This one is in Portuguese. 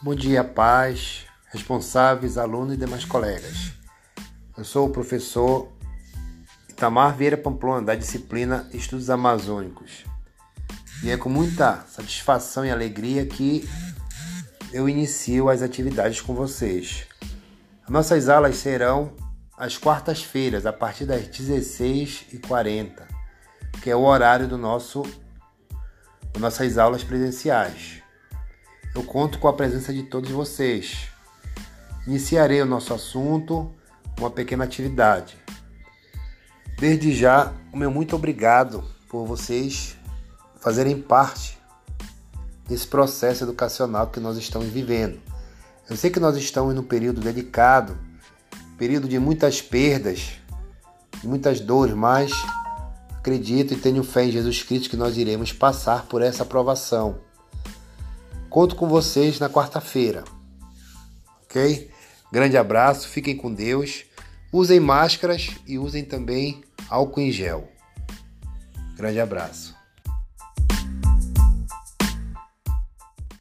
Bom dia, pais, responsáveis, alunos e demais colegas. Eu sou o professor Itamar Vieira Pamplona, da disciplina Estudos Amazônicos. E é com muita satisfação e alegria que eu inicio as atividades com vocês. Nossas aulas serão às quartas-feiras, a partir das 16h40, que é o horário do nosso, das nossas aulas presenciais. Eu conto com a presença de todos vocês. Iniciarei o nosso assunto com uma pequena atividade. Desde já, o meu muito obrigado por vocês fazerem parte desse processo educacional que nós estamos vivendo. Eu sei que nós estamos num período delicado, período de muitas perdas, de muitas dores, mas acredito e tenho fé em Jesus Cristo que nós iremos passar por essa aprovação. Conto com vocês na quarta-feira. Ok? Grande abraço, fiquem com Deus. Usem máscaras e usem também álcool em gel. Grande abraço.